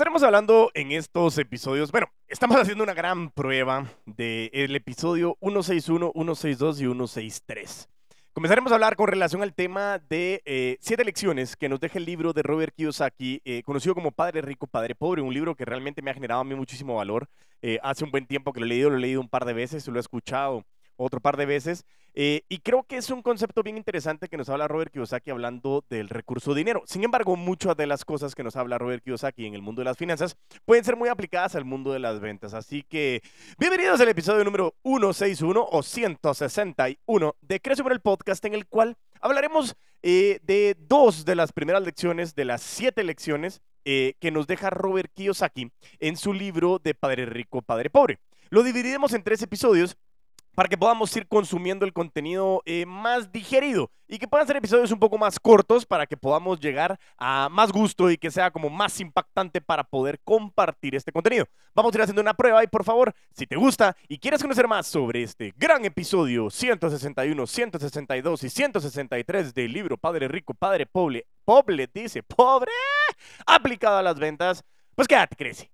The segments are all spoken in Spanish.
Estaremos hablando en estos episodios, bueno, estamos haciendo una gran prueba del episodio 161, 162 y 163. Comenzaremos a hablar con relación al tema de eh, siete lecciones que nos deja el libro de Robert Kiyosaki, eh, conocido como Padre Rico, Padre Pobre, un libro que realmente me ha generado a mí muchísimo valor. Eh, hace un buen tiempo que lo he leído, lo he leído un par de veces, lo he escuchado otro par de veces. Eh, y creo que es un concepto bien interesante que nos habla Robert Kiyosaki hablando del recurso dinero. Sin embargo, muchas de las cosas que nos habla Robert Kiyosaki en el mundo de las finanzas pueden ser muy aplicadas al mundo de las ventas. Así que bienvenidos al episodio número 161 o 161 de Crece por el podcast en el cual hablaremos eh, de dos de las primeras lecciones, de las siete lecciones eh, que nos deja Robert Kiyosaki en su libro de Padre Rico, Padre Pobre. Lo dividiremos en tres episodios para que podamos ir consumiendo el contenido eh, más digerido y que puedan ser episodios un poco más cortos para que podamos llegar a más gusto y que sea como más impactante para poder compartir este contenido. Vamos a ir haciendo una prueba y por favor, si te gusta y quieres conocer más sobre este gran episodio 161, 162 y 163 del libro Padre Rico, Padre Pobre, Pobre dice, pobre, aplicado a las ventas, pues quédate, crece.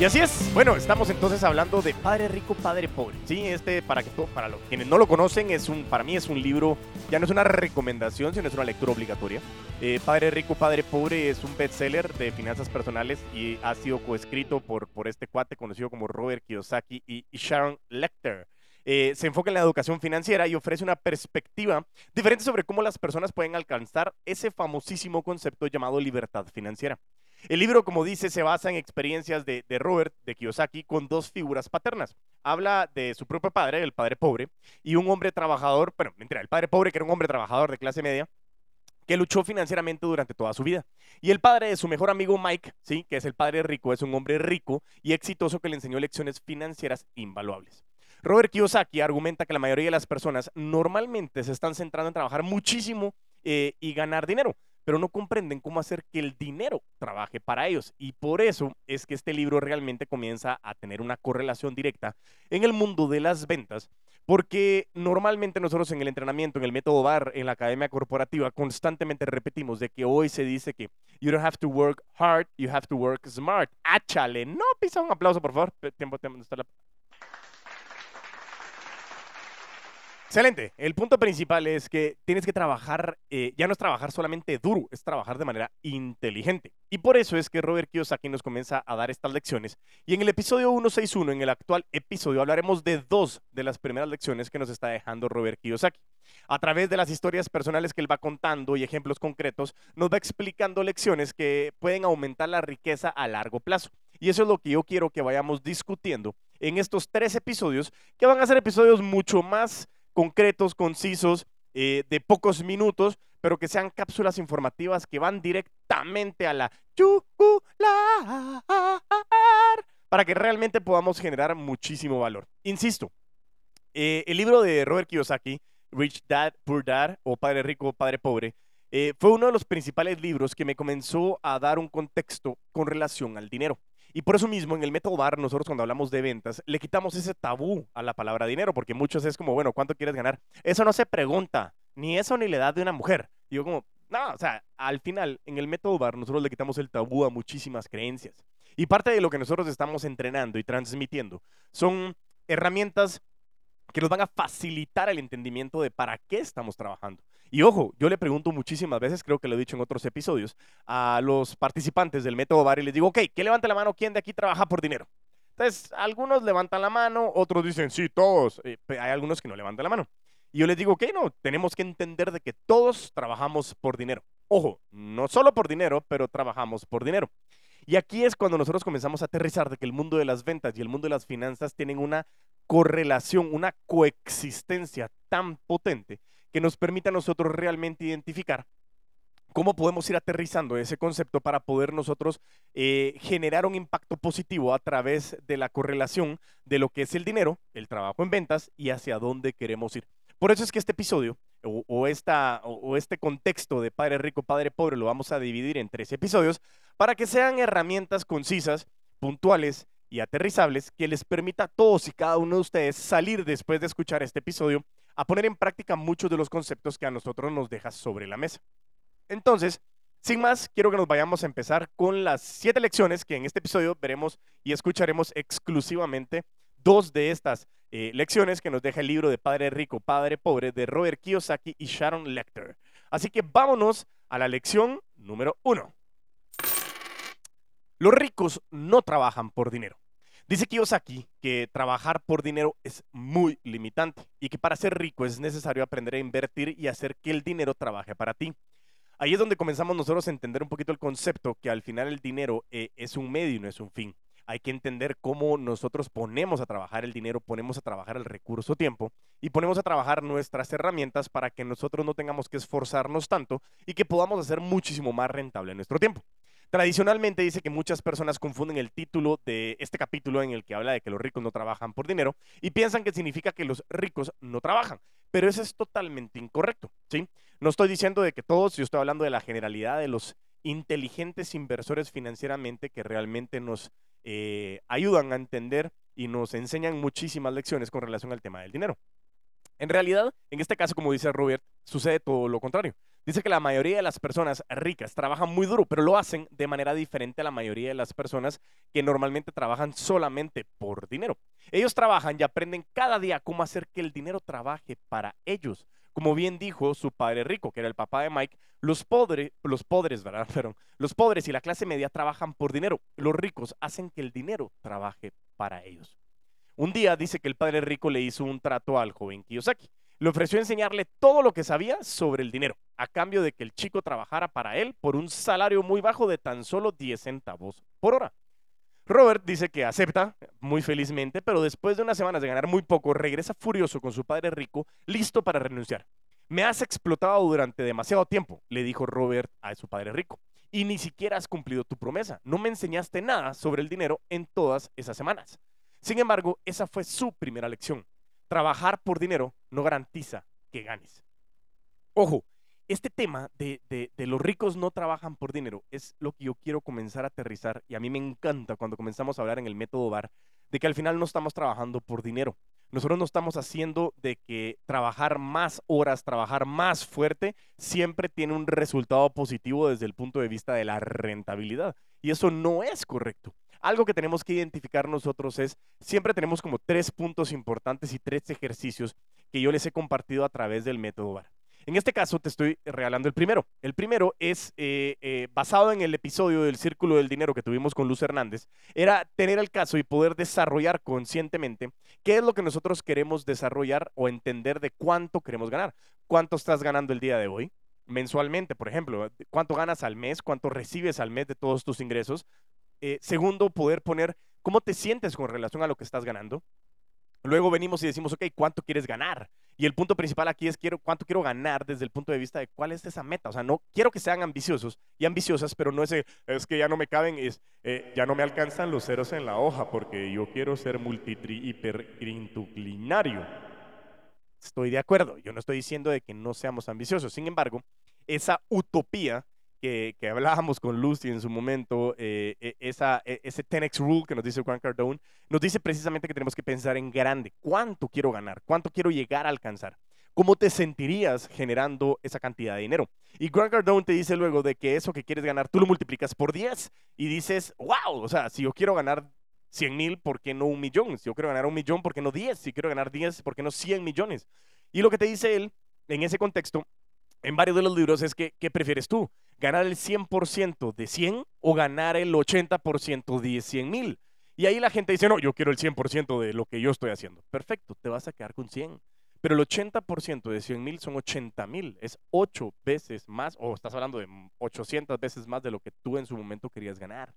Y así es. Bueno, estamos entonces hablando de Padre Rico, Padre Pobre. Sí, este, para, que, para los, quienes no lo conocen, es un, para mí es un libro, ya no es una recomendación, sino es una lectura obligatoria. Eh, Padre Rico, Padre Pobre es un bestseller de finanzas personales y ha sido coescrito por, por este cuate conocido como Robert Kiyosaki y, Sharon Lecter. Eh, se enfoca en la educación financiera y ofrece una perspectiva diferente sobre cómo las personas pueden alcanzar ese famosísimo concepto llamado libertad financiera. El libro, como dice, se basa en experiencias de, Robert, de Kiyosaki, con dos figuras paternas. Habla de su propio padre, el padre pobre, y un hombre trabajador, bueno, mentira, el padre pobre que era un hombre trabajador de clase media, que luchó financieramente durante toda su vida. Y el padre de su mejor amigo Mike, ¿sí? que es el padre rico, es un hombre rico y exitoso que le enseñó lecciones financieras invaluables. Robert Kiyosaki argumenta que la mayoría de las personas normalmente se están centrando en trabajar muchísimo eh, y ganar dinero, pero no comprenden cómo hacer que el dinero trabaje para ellos. Y por eso es que este libro realmente comienza a tener una correlación directa en el mundo de las ventas, porque normalmente nosotros en el entrenamiento, en el método BAR, en la academia corporativa, constantemente repetimos de que hoy se dice que you don't have to work hard, you have to work smart. ¡Áchale! No, pisa un aplauso, por favor. Tiempo, tiempo, está la... Excelente. El punto principal es que tienes que trabajar, eh, ya no es trabajar solamente duro, es trabajar de manera inteligente. Y por eso es que Robert Kiyosaki nos comienza a dar estas lecciones. Y en el episodio 161, en el actual episodio, hablaremos de dos de las primeras lecciones que nos está dejando Robert Kiyosaki. A través de las historias personales que él va contando y ejemplos concretos, nos va explicando lecciones que pueden aumentar la riqueza a largo plazo. Y eso es lo que yo quiero que vayamos discutiendo en estos tres episodios, que van a ser episodios mucho más concretos, concisos, eh, de pocos minutos, pero que sean cápsulas informativas que van directamente a la yugular para que realmente podamos generar muchísimo valor. Insisto, eh, el libro de Robert Kiyosaki, Rich Dad, Poor Dad, o Padre Rico, Padre Pobre, eh, fue uno de los principales libros que me comenzó a dar un contexto con relación al dinero. Y por eso mismo, en el método BAR, nosotros cuando hablamos de ventas, le quitamos ese tabú a la palabra dinero, porque muchos es como, bueno, ¿cuánto quieres ganar? Eso no se pregunta, ni eso ni la edad de una mujer. Yo como, no, o sea, al final, en el método BAR, nosotros le quitamos el tabú a muchísimas creencias. Y parte de lo que nosotros estamos entrenando y transmitiendo son herramientas que nos van a facilitar el entendimiento de para qué estamos trabajando. Y ojo, yo le pregunto muchísimas veces, creo que lo he dicho en otros episodios, a los participantes del método VAR y les digo, ok, ¿qué levanta la mano? ¿Quién de aquí trabaja por dinero? Entonces, algunos levantan la mano, otros dicen, sí, todos. Eh, hay algunos que no levantan la mano. Y yo les digo, ok, no, tenemos que entender de que todos trabajamos por dinero. Ojo, no solo por dinero, pero trabajamos por dinero. Y aquí es cuando nosotros comenzamos a aterrizar de que el mundo de las ventas y el mundo de las finanzas tienen una correlación, una coexistencia tan potente que nos permite a nosotros realmente identificar cómo podemos ir aterrizando ese concepto para poder nosotros eh, generar un impacto positivo a través de la correlación de lo que es el dinero, el trabajo en ventas y hacia dónde queremos ir. Por eso es que este episodio o, esta, o este contexto de Padre Rico, Padre Pobre lo vamos a dividir en tres episodios para que sean herramientas concisas, puntuales y aterrizables que les permita a todos y cada uno de ustedes salir después de escuchar este episodio a poner en práctica muchos de los conceptos que a nosotros nos deja sobre la mesa. Entonces, sin más, quiero que nos vayamos a empezar con las siete lecciones que en este episodio veremos y escucharemos exclusivamente dos de estas eh, lecciones que nos deja el libro de Padre Rico, Padre Pobre de Robert Kiyosaki y Sharon Lecter. Así que vámonos a la lección número uno. Los ricos no trabajan por dinero. Dice Kiyosaki que trabajar por dinero es muy limitante y que para ser rico es necesario aprender a invertir y hacer que el dinero trabaje para ti. Ahí es donde comenzamos nosotros a entender un poquito el concepto que al final el dinero eh, es un medio y no es un fin. Hay que entender cómo nosotros ponemos a trabajar el dinero, ponemos a trabajar el recurso tiempo y ponemos a trabajar nuestras herramientas para que nosotros no tengamos que esforzarnos tanto y que podamos hacer muchísimo más rentable nuestro tiempo. Tradicionalmente dice que muchas personas confunden el título de este capítulo en el que habla de que los ricos no trabajan por dinero y piensan que significa que los ricos no trabajan, pero eso es totalmente incorrecto, ¿sí? No estoy diciendo de que todos, yo estoy hablando de la generalidad de los inteligentes inversores financieramente que realmente nos eh, ayudan a entender y nos enseñan muchísimas lecciones con relación al tema del dinero. En realidad, en este caso, como dice Robert, sucede todo lo contrario. Dice que la mayoría de las personas ricas trabajan muy duro, pero lo hacen de manera diferente a la mayoría de las personas que normalmente trabajan solamente por dinero. Ellos trabajan y aprenden cada día cómo hacer que el dinero trabaje para ellos. Como bien dijo su padre rico, que era el papá de Mike, los, pobres, ¿verdad? los pobres y la clase media trabajan por dinero. Los ricos hacen que el dinero trabaje para ellos. Un día dice que el padre rico le hizo un trato al joven Kiyosaki. Le ofreció enseñarle todo lo que sabía sobre el dinero, a cambio de que el chico trabajara para él por un salario muy bajo de tan solo 10 centavos por hora. Robert dice que acepta muy felizmente, pero después de unas semanas de ganar muy poco, regresa furioso con su padre rico, listo para renunciar. Me has explotado durante demasiado tiempo, le dijo Robert a su padre rico, y ni siquiera has cumplido tu promesa. No me enseñaste nada sobre el dinero en todas esas semanas. Sin embargo, esa fue su primera lección. Trabajar por dinero no garantiza que ganes. Ojo, este tema de, los ricos no trabajan por dinero es lo que yo quiero comenzar a aterrizar y a mí me encanta cuando comenzamos a hablar en el método VAR de que al final no estamos trabajando por dinero. Nosotros no estamos haciendo de que trabajar más horas, trabajar más fuerte, siempre tiene un resultado positivo desde el punto de vista de la rentabilidad. Y eso no es correcto. Algo que tenemos que identificar nosotros es, siempre tenemos como tres puntos importantes y tres ejercicios que yo les he compartido a través del método VAR. En este caso te estoy regalando el primero. El primero es eh, eh, basado en el episodio del Círculo del Dinero que tuvimos con Luz Hernández. Era tener el caso y poder desarrollar conscientemente qué es lo que nosotros queremos desarrollar o entender de cuánto queremos ganar. ¿Cuánto estás ganando el día de hoy? Mensualmente, por ejemplo, cuánto ganas al mes, cuánto recibes al mes de todos tus ingresos. Eh, segundo, poder poner cómo te sientes con relación a lo que estás ganando. Luego venimos y decimos, ok, ¿cuánto quieres ganar? Y el punto principal aquí es quiero, cuánto quiero ganar desde el punto de vista de cuál es esa meta. O sea, no quiero que sean ambiciosos y ambiciosas, pero no es, es que ya no me caben, es eh, ya no me alcanzan los ceros en la hoja porque yo quiero ser multitri hiperintoclinario. Estoy de acuerdo, yo no estoy diciendo de que no seamos ambiciosos. Sin embargo, esa utopía que, hablábamos con Lucy en su momento, eh, e, esa, e, ese 10x rule que nos dice Grant Cardone, nos dice precisamente que tenemos que pensar en grande. ¿Cuánto quiero ganar? ¿Cuánto quiero llegar a alcanzar? ¿Cómo te sentirías generando esa cantidad de dinero? Y Grant Cardone te dice luego de que eso que quieres ganar, tú lo multiplicas por 10 y dices, wow, o sea, si yo quiero ganar 100 mil, ¿por qué no un millón? Si yo quiero ganar un millón, ¿por qué no 10? Si quiero ganar 10, ¿por qué no 100 millones? Y lo que te dice él en ese contexto, en varios de los libros, es que, ¿qué prefieres tú? ganar el 100% de 100 o ganar el 80% de 100 mil. Y ahí la gente dice, no, yo quiero el 100% de lo que yo estoy haciendo. Perfecto, te vas a quedar con 100. Pero el 80% de 100 mil son 80 mil. Es 8 veces más, o estás hablando de 800 veces más de lo que tú en su momento querías ganar.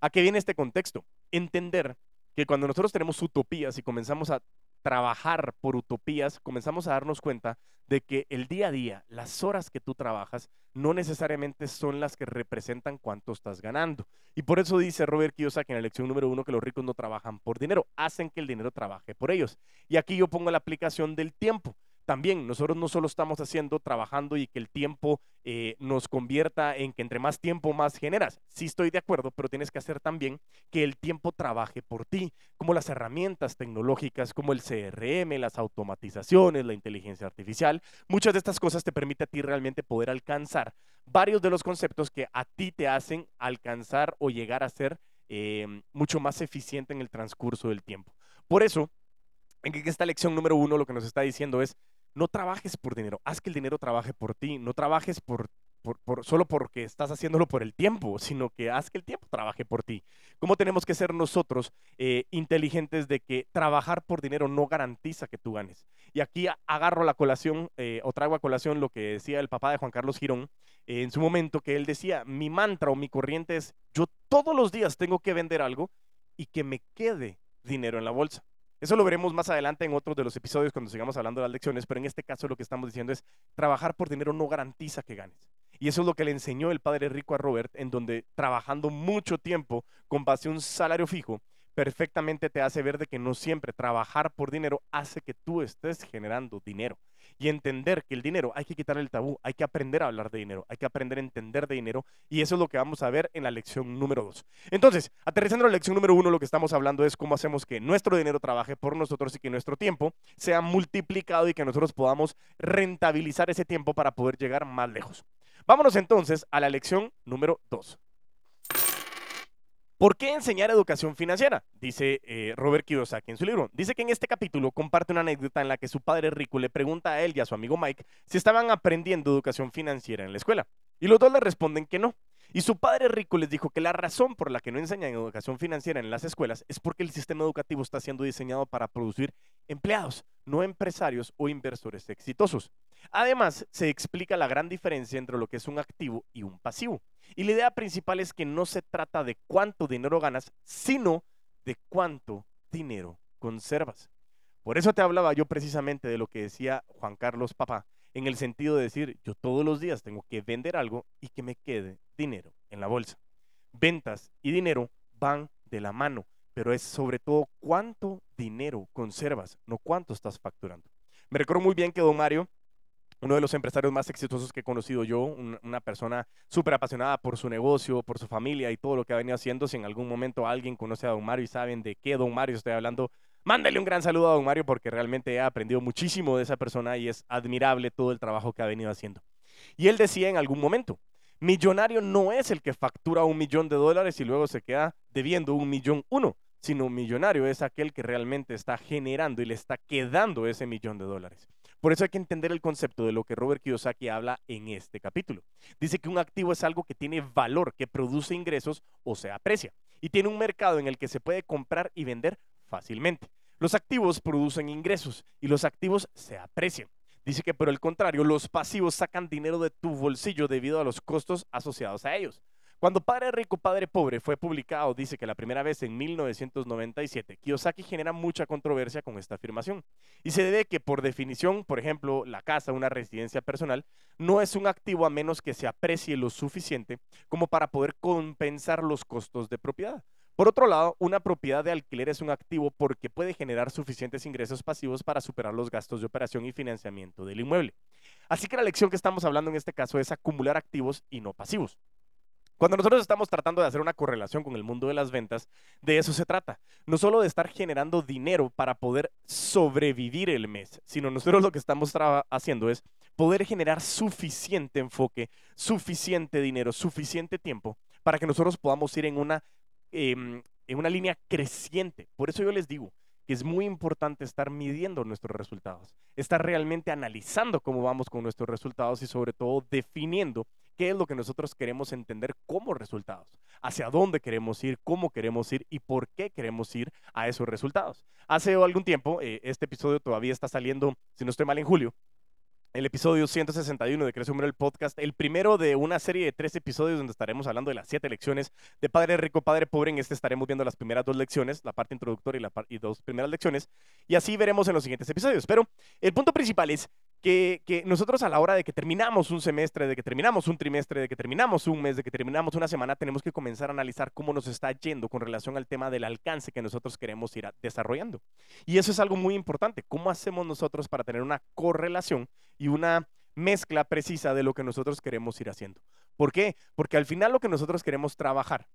¿A qué viene este contexto? Entender que cuando nosotros tenemos utopías y comenzamos a trabajar por utopías, comenzamos a darnos cuenta de que el día a día, las horas que tú trabajas, no necesariamente son las que representan cuánto estás ganando. Y por eso dice Robert Kiyosaki en la lección número uno que los ricos no trabajan por dinero, hacen que el dinero trabaje por ellos. Y aquí yo pongo la aplicación del tiempo. También nosotros no solo estamos haciendo, trabajando y que el tiempo eh, nos convierta en que entre más tiempo más generas. Sí estoy de acuerdo, pero tienes que hacer también que el tiempo trabaje por ti, como las herramientas tecnológicas, como el CRM, las automatizaciones, la inteligencia artificial. Muchas de estas cosas te permiten a ti realmente poder alcanzar varios de los conceptos que a ti te hacen alcanzar o llegar a ser eh, mucho más eficiente en el transcurso del tiempo. Por eso, en esta lección número uno lo que nos está diciendo es, no trabajes por dinero, haz que el dinero trabaje por ti, no trabajes por, solo porque estás haciéndolo por el tiempo, sino que haz que el tiempo trabaje por ti. ¿Cómo tenemos que ser nosotros eh, inteligentes de que trabajar por dinero no garantiza que tú ganes? Y aquí agarro la colación eh, o traigo a colación lo que decía el papá de Juan Carlos Girón eh, en su momento, que él decía, mi mantra o mi corriente es, yo todos los días tengo que vender algo y que me quede dinero en la bolsa. Eso lo veremos más adelante en otros de los episodios cuando sigamos hablando de las lecciones, pero en este caso lo que estamos diciendo es, trabajar por dinero no garantiza que ganes. Y eso es lo que le enseñó el padre rico a Robert, en donde trabajando mucho tiempo con base a un salario fijo, perfectamente te hace ver de que no siempre trabajar por dinero hace que tú estés generando dinero y entender que el dinero hay que quitar el tabú, hay que aprender a hablar de dinero, hay que aprender a entender de dinero y eso es lo que vamos a ver en la lección número dos. Entonces, aterrizando en la lección número uno, lo que estamos hablando es cómo hacemos que nuestro dinero trabaje por nosotros y que nuestro tiempo sea multiplicado y que nosotros podamos rentabilizar ese tiempo para poder llegar más lejos. Vámonos entonces a la lección número dos. ¿Por qué enseñar educación financiera? Dice eh, Robert Kiyosaki en su libro. Dice que en este capítulo comparte una anécdota en la que su padre rico le pregunta a él y a su amigo Mike si estaban aprendiendo educación financiera en la escuela. Y los dos le responden que no. Y su padre rico les dijo que la razón por la que no enseñan educación financiera en las escuelas es porque el sistema educativo está siendo diseñado para producir empleados, no empresarios o inversores exitosos. Además, se explica la gran diferencia entre lo que es un activo y un pasivo. Y la idea principal es que no se trata de cuánto dinero ganas, sino de cuánto dinero conservas. Por eso te hablaba yo precisamente de lo que decía Juan Carlos Papá, en el sentido de decir, yo todos los días tengo que vender algo y que me quede dinero en la bolsa. Ventas y dinero van de la mano, pero es sobre todo cuánto dinero conservas, no cuánto estás facturando. Me recuerdo muy bien que don Mario uno de los empresarios más exitosos que he conocido yo, una persona súper apasionada por su negocio, por su familia y todo lo que ha venido haciendo. Si en algún momento alguien conoce a Don Mario y saben de qué Don Mario estoy hablando, mándale un gran saludo a Don Mario porque realmente he aprendido muchísimo de esa persona y es admirable todo el trabajo que ha venido haciendo. Y él decía en algún momento, millonario no es el que factura un millón de dólares y luego se queda debiendo un millón uno, sino millonario es aquel que realmente está generando y le está quedando ese millón de dólares. Por eso hay que entender el concepto de lo que Robert Kiyosaki habla en este capítulo. Dice que un activo es algo que tiene valor, que produce ingresos o se aprecia y tiene un mercado en el que se puede comprar y vender fácilmente. Los activos producen ingresos y los activos se aprecian. Dice que por el contrario, los pasivos sacan dinero de tu bolsillo debido a los costos asociados a ellos. Cuando Padre Rico, Padre Pobre fue publicado, dice que la primera vez en 1997, Kiyosaki genera mucha controversia con esta afirmación. Y se debe que, por definición, por ejemplo, la casa, una residencia personal, no es un activo a menos que se aprecie lo suficiente como para poder compensar los costos de propiedad. Por otro lado, una propiedad de alquiler es un activo porque puede generar suficientes ingresos pasivos para superar los gastos de operación y financiamiento del inmueble. Así que la lección que estamos hablando en este caso es acumular activos y no pasivos. Cuando nosotros estamos tratando de hacer una correlación con el mundo de las ventas, de eso se trata. No solo de estar generando dinero para poder sobrevivir el mes, sino nosotros lo que estamos haciendo es poder generar suficiente enfoque, suficiente dinero, suficiente tiempo para que nosotros podamos ir en una, em, en una línea creciente. Por eso yo les digo, que es muy importante estar midiendo nuestros resultados, estar realmente analizando cómo vamos con nuestros resultados y sobre todo definiendo qué es lo que nosotros queremos entender como resultados, hacia dónde queremos ir, cómo queremos ir y por qué queremos ir a esos resultados. Hace algún tiempo, eh, este episodio todavía está saliendo, si no estoy mal, en julio, el episodio 161 de Crece Humor el Podcast, el primero de una serie de tres episodios donde estaremos hablando de las siete lecciones de Padre Rico, Padre Pobre. En este estaremos viendo las primeras dos lecciones, la parte introductoria y las dos primeras lecciones, y así veremos en los siguientes episodios. Pero el punto principal es que, nosotros a la hora de que terminamos un semestre, de que terminamos un trimestre, de que terminamos un mes, de que terminamos una semana, tenemos que comenzar a analizar cómo nos está yendo con relación al tema del alcance que nosotros queremos ir desarrollando. Y eso es algo muy importante. ¿Cómo hacemos nosotros para tener una correlación y una mezcla precisa de lo que nosotros queremos ir haciendo? ¿Por qué? Porque al final lo que nosotros queremos trabajar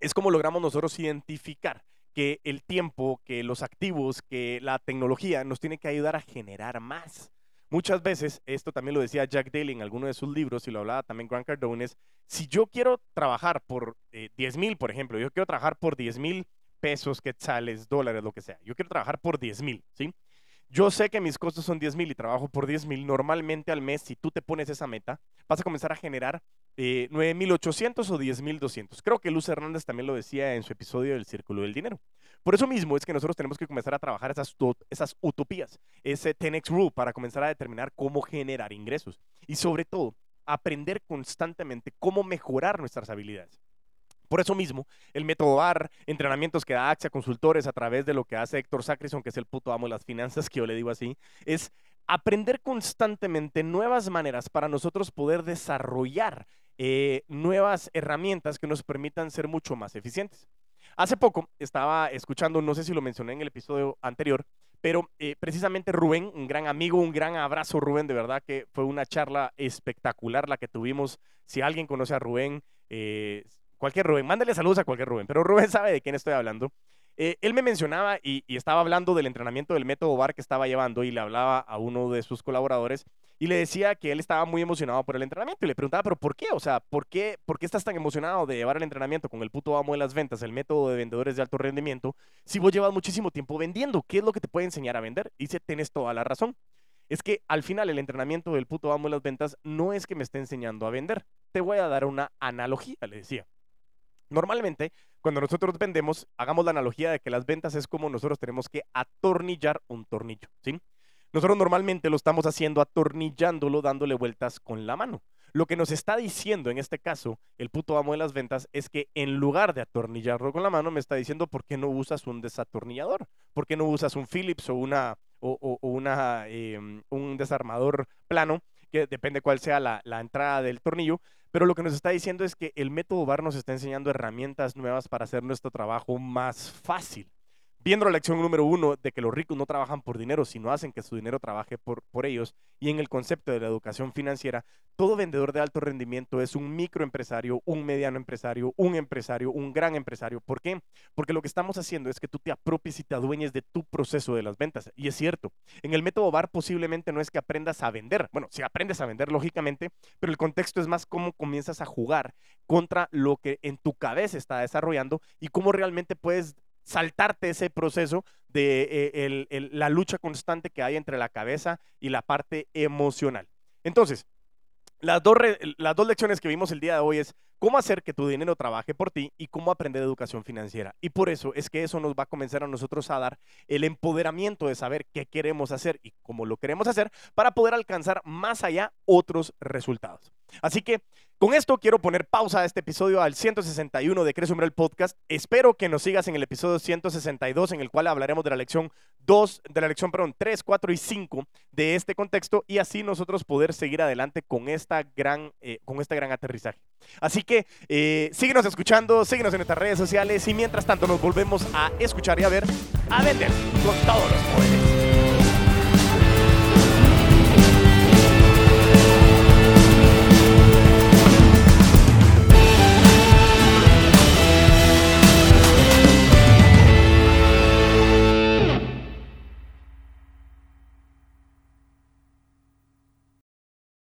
es cómo logramos nosotros identificar que el tiempo, que los activos, que la tecnología nos tiene que ayudar a generar más. Muchas veces, esto también lo decía Jack Daly en alguno de sus libros y lo hablaba también Grant Cardone, es, si yo quiero trabajar por 10 eh, mil, por ejemplo, yo quiero trabajar por 10 mil pesos, quetzales, dólares, lo que sea, yo quiero trabajar por 10 mil, ¿sí? Yo sé que mis costos son 10 mil y trabajo por 10 mil. Normalmente al mes, si tú te pones esa meta, vas a comenzar a generar eh, 9.800 o 10.200. Creo que Luz Hernández también lo decía en su episodio del Círculo del Dinero. Por eso mismo es que nosotros tenemos que comenzar a trabajar esas, esas utopías, ese 10x rule para comenzar a determinar cómo generar ingresos y sobre todo aprender constantemente cómo mejorar nuestras habilidades. Por eso mismo, el método AR, entrenamientos que da Axia Consultores a través de lo que hace Héctor Sacrison, que es el puto amo de las finanzas, que yo le digo así, es aprender constantemente nuevas maneras para nosotros poder desarrollar eh, nuevas herramientas que nos permitan ser mucho más eficientes. Hace poco estaba escuchando, no sé si lo mencioné en el episodio anterior, pero eh, precisamente Rubén, un gran amigo, un gran abrazo Rubén, de verdad que fue una charla espectacular la que tuvimos. Si alguien conoce a Rubén, eh, cualquier Rubén, mándale saludos a cualquier Rubén, pero Rubén sabe de quién estoy hablando. Eh, él me mencionaba y, estaba hablando del entrenamiento del método VAR que estaba llevando y le hablaba a uno de sus colaboradores y le decía que él estaba muy emocionado por el entrenamiento y le preguntaba, pero ¿por qué? O sea, ¿por qué, ¿por qué estás tan emocionado de llevar el entrenamiento con el puto amo de las ventas, el método de vendedores de alto rendimiento, si vos llevas muchísimo tiempo vendiendo? ¿Qué es lo que te puede enseñar a vender? Y dice, tenés toda la razón. Es que al final el entrenamiento del puto amo de las ventas no es que me esté enseñando a vender. Te voy a dar una analogía, le decía. Normalmente, cuando nosotros vendemos, hagamos la analogía de que las ventas es como nosotros tenemos que atornillar un tornillo, ¿sí? Nosotros normalmente lo estamos haciendo atornillándolo, dándole vueltas con la mano. Lo que nos está diciendo en este caso el puto amo de las ventas es que en lugar de atornillarlo con la mano, me está diciendo por qué no usas un desatornillador, por qué no usas un Phillips o, una, o, una, em, un desarmador plano, que depende cuál sea la, la entrada del tornillo, pero lo que nos está diciendo es que el método VAR nos está enseñando herramientas nuevas para hacer nuestro trabajo más fácil viendo la lección número uno de que los ricos no trabajan por dinero, sino hacen que su dinero trabaje por, por ellos, y en el concepto de la educación financiera, todo vendedor de alto rendimiento es un microempresario, un mediano empresario, un empresario, un gran empresario. ¿Por qué? Porque lo que estamos haciendo es que tú te apropies y te adueñes de tu proceso de las ventas. Y es cierto, en el método VAR posiblemente no es que aprendas a vender. Bueno, si aprendes a vender, lógicamente, pero el contexto es más cómo comienzas a jugar contra lo que en tu cabeza está desarrollando y cómo realmente puedes saltarte ese proceso de eh, la lucha constante que hay entre la cabeza y la parte emocional. Entonces, las dos, las dos lecciones que vimos el día de hoy es cómo hacer que tu dinero trabaje por ti y cómo aprender educación financiera. Y por eso es que eso nos va a comenzar a nosotros a dar el empoderamiento de saber qué queremos hacer y cómo lo queremos hacer para poder alcanzar más allá otros resultados. Así que con esto quiero poner pausa a este episodio al 161 de Crece el Podcast. Espero que nos sigas en el episodio 162 en el cual hablaremos de la lección 2, de la lección, perdón, 3, 4 y 5 de este contexto y así nosotros poder seguir adelante con, esta gran, eh, con este gran aterrizaje. Así que eh, síguenos escuchando, síguenos en nuestras redes sociales y mientras tanto nos volvemos a escuchar y a ver, a vender con todos los poderes.